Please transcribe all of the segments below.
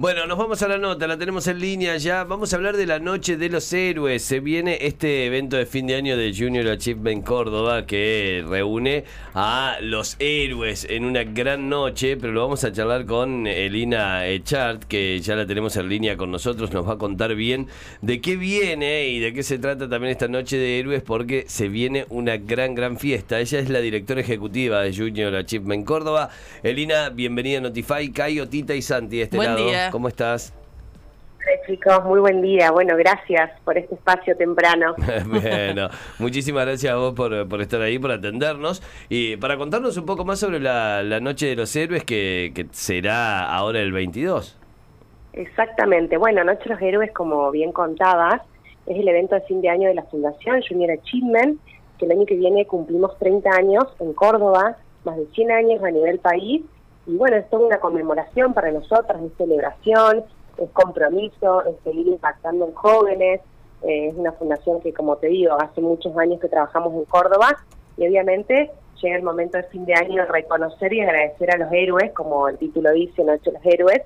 Bueno, nos vamos a la nota, la tenemos en línea ya. Vamos a hablar de la Noche de los Héroes. Se viene este evento de fin de año de Junior Achievement Córdoba que reúne a los héroes en una gran noche, pero lo vamos a charlar con Elina Echart, que ya la tenemos en línea con nosotros. Nos va a contar bien de qué viene y de qué se trata también esta Noche de Héroes, porque se viene una gran, gran fiesta. Ella es la directora ejecutiva de Junior Achievement Córdoba. Elina, bienvenida a Notify. Cayo, Tita y Santi de este Buen lado. día. ¿Cómo estás? Hola, chicos, muy buen día. Bueno, gracias por este espacio temprano. bueno, muchísimas gracias a vos por, por estar ahí, por atendernos y para contarnos un poco más sobre la, la Noche de los Héroes que, que será ahora el 22. Exactamente. Bueno, Noche de los Héroes, como bien contabas, es el evento de fin de año de la Fundación Junior Achievement, que el año que viene cumplimos 30 años en Córdoba, más de 100 años a nivel país. Y bueno, es toda una conmemoración para nosotros, es celebración, es compromiso, es seguir impactando en jóvenes. Eh, es una fundación que, como te digo, hace muchos años que trabajamos en Córdoba y obviamente llega el momento de fin de año de reconocer y agradecer a los héroes, como el título dice, Noche de los Héroes,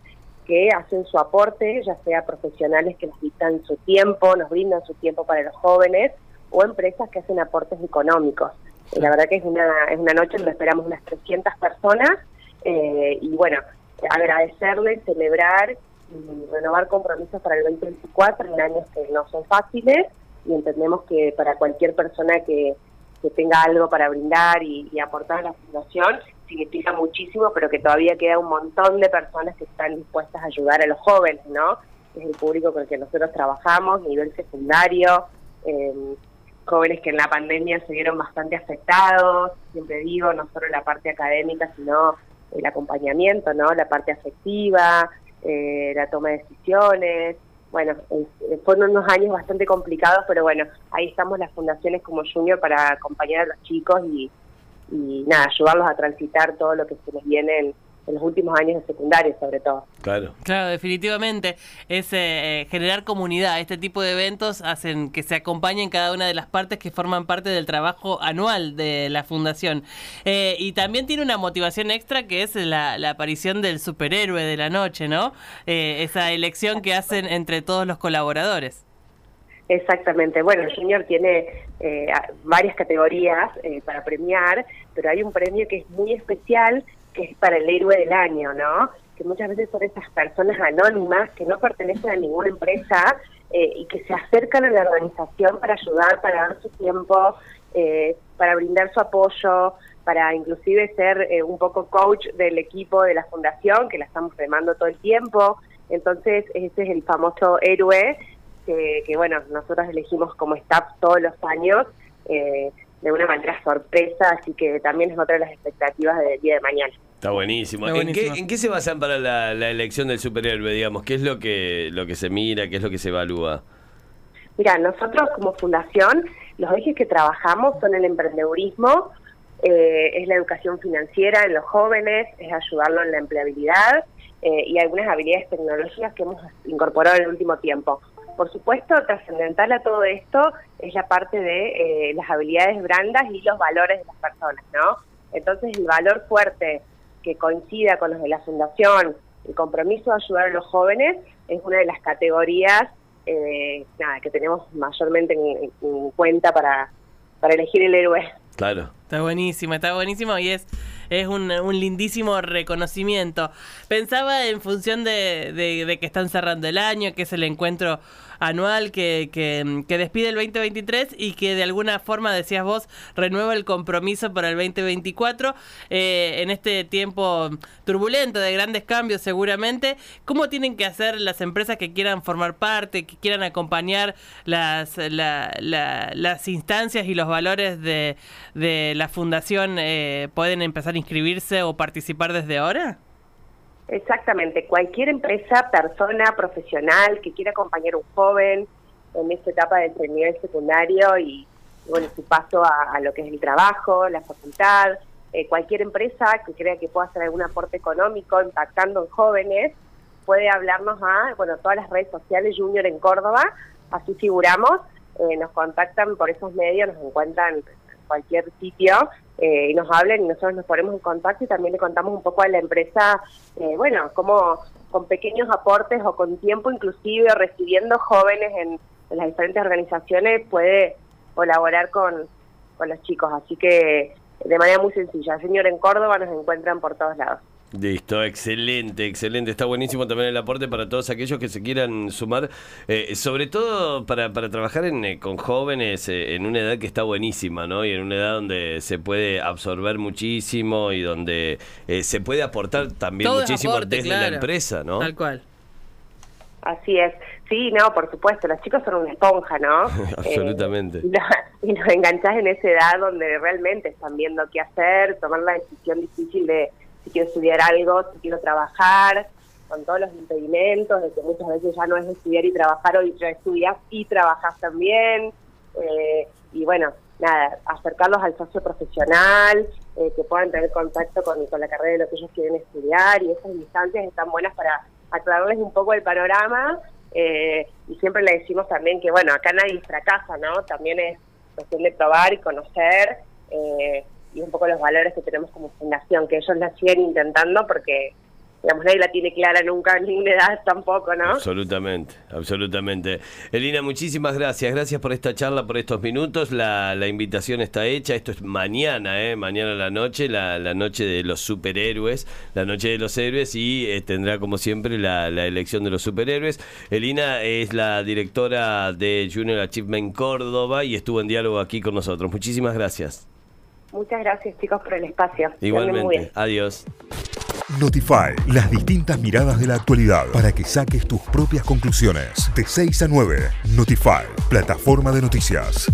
que hacen su aporte, ya sea profesionales que nos brindan su tiempo, nos brindan su tiempo para los jóvenes, o empresas que hacen aportes económicos. La verdad que es una, es una noche donde esperamos unas 300 personas, eh, y bueno, agradecerles, celebrar y renovar compromisos para el 2024 en años que no son fáciles, y entendemos que para cualquier persona que, que tenga algo para brindar y, aportar a la fundación, significa muchísimo, pero que todavía queda un montón de personas que están dispuestas a ayudar a los jóvenes, ¿no? Es el público con el que nosotros trabajamos, nivel secundario, eh, jóvenes que en la pandemia se vieron bastante afectados, siempre digo, no solo la parte académica, sino el acompañamiento, ¿no? La parte afectiva, eh, la toma de decisiones. Bueno, eh, fueron unos años bastante complicados, pero bueno, ahí estamos las fundaciones como Junior para acompañar a los chicos y, y nada, ayudarlos a transitar todo lo que se les viene en, en los últimos años de secundaria, sobre todo. Claro. Claro, definitivamente es eh, eh, generar comunidad. Este tipo de eventos hacen que se acompañen cada una de las partes que forman parte del trabajo anual de la fundación. Eh, y también tiene una motivación extra que es la, la aparición del superhéroe de la noche, ¿no? Eh, esa elección que hacen entre todos los colaboradores. Exactamente. Bueno, el Junior tiene eh, varias categorías eh, para premiar, pero hay un premio que es muy especial, que es para el héroe del año, ¿no? Que muchas veces son esas personas anónimas que no pertenecen a ninguna empresa eh, y que se acercan a la organización para ayudar, para dar su tiempo, eh, para brindar su apoyo, para inclusive ser eh, un poco coach del equipo de la fundación, que la estamos remando todo el tiempo. Entonces, ese es el famoso héroe que, bueno, nosotros elegimos como staff todos los años eh, de una manera sorpresa, así que también es otra de las expectativas del día de mañana. Está buenísimo. Está ¿En, qué, en qué se basan para la, la elección del superhéroe, digamos? ¿Qué es lo que, lo que se mira? ¿Qué es lo que se evalúa? Mira, nosotros como fundación, los ejes que trabajamos son el emprendedurismo, eh, es la educación financiera en los jóvenes, es ayudarlo en la empleabilidad eh, y algunas habilidades tecnológicas que hemos incorporado en el último tiempo. Por supuesto, trascendental a todo esto es la parte de eh, las habilidades brandas y los valores de las personas, ¿no? Entonces, el valor fuerte que coincida con los de la fundación, el compromiso de ayudar a los jóvenes, es una de las categorías eh, nada, que tenemos mayormente en, en cuenta para, para elegir el héroe. Claro. Está buenísimo, está buenísimo y es, es un, un lindísimo reconocimiento. Pensaba en función de, de- que están cerrando el año, que es el encuentro anual que, que, que despide el 2023 y que de alguna forma, decías vos, renueva el compromiso para el 2024 eh, en este tiempo turbulento de grandes cambios seguramente. ¿Cómo tienen que hacer las empresas que quieran formar parte, que quieran acompañar las, la- la- las instancias y los valores de, de la fundación? eh, ¿Pueden empezar inscribirse o participar desde ahora? Exactamente, cualquier empresa, persona, profesional que quiera acompañar a un joven en esta etapa del nivel secundario y, bueno, su paso a, lo que es el trabajo, la facultad, eh, cualquier empresa que crea que pueda hacer algún aporte económico impactando en jóvenes, puede hablarnos a, bueno, todas las redes sociales Junior en Córdoba, así figuramos, eh, nos contactan por esos medios, nos encuentran en cualquier sitio eh, y nos hablen y nosotros nos ponemos en contacto y también le contamos un poco a la empresa, eh, bueno, cómo con pequeños aportes o con tiempo inclusive recibiendo jóvenes en, en las diferentes organizaciones puede colaborar con, con los chicos. Así que de manera muy sencilla, señor en Córdoba nos encuentran por todos lados. Listo, excelente, excelente. Está buenísimo también el aporte para todos aquellos que se quieran sumar, eh, sobre todo para, para trabajar en, eh, con jóvenes eh, en una edad que está buenísima, ¿no? Y en una edad donde se puede absorber muchísimo y donde se puede aportar también Todo muchísimo aporte, desde la empresa, ¿no? Tal cual. Así es. Sí, no, por supuesto, los chicos son una esponja, ¿no? Absolutamente. Eh, y, lo- y los enganchás en esa edad donde realmente están viendo qué hacer, tomar la decisión difícil de si quiero estudiar algo, si quiero trabajar, con todos los impedimentos, de que muchas veces ya no es estudiar y trabajar, hoy ya estudias y trabajas también. Eh, y bueno, nada, acercarlos al socio profesional, eh, que puedan tener contacto con, con la carrera de lo que ellos quieren estudiar y esas instancias están buenas para aclararles un poco el panorama eh, y siempre le decimos también que, bueno, acá nadie fracasa, ¿no? También es cuestión de probar y conocer eh, y un poco los valores que tenemos como fundación, que ellos la siguen intentando porque, digamos, nadie la tiene clara nunca en ninguna edad tampoco, ¿no? Absolutamente, absolutamente. Elina, muchísimas gracias. Gracias por esta charla, por estos minutos. La, la invitación está hecha. Esto es mañana, ¿eh? Mañana a la noche, la, la noche de los superhéroes, la noche de los héroes y eh, tendrá como siempre la, la elección de los superhéroes. Elina es la directora de Junior Achievement Córdoba y estuvo en diálogo aquí con nosotros. Muchísimas gracias. Muchas gracias, chicos, por el espacio. Igualmente. Adiós. Notify, las distintas miradas de la actualidad para que saques tus propias conclusiones. De 6 a 9, Notify, plataforma de noticias.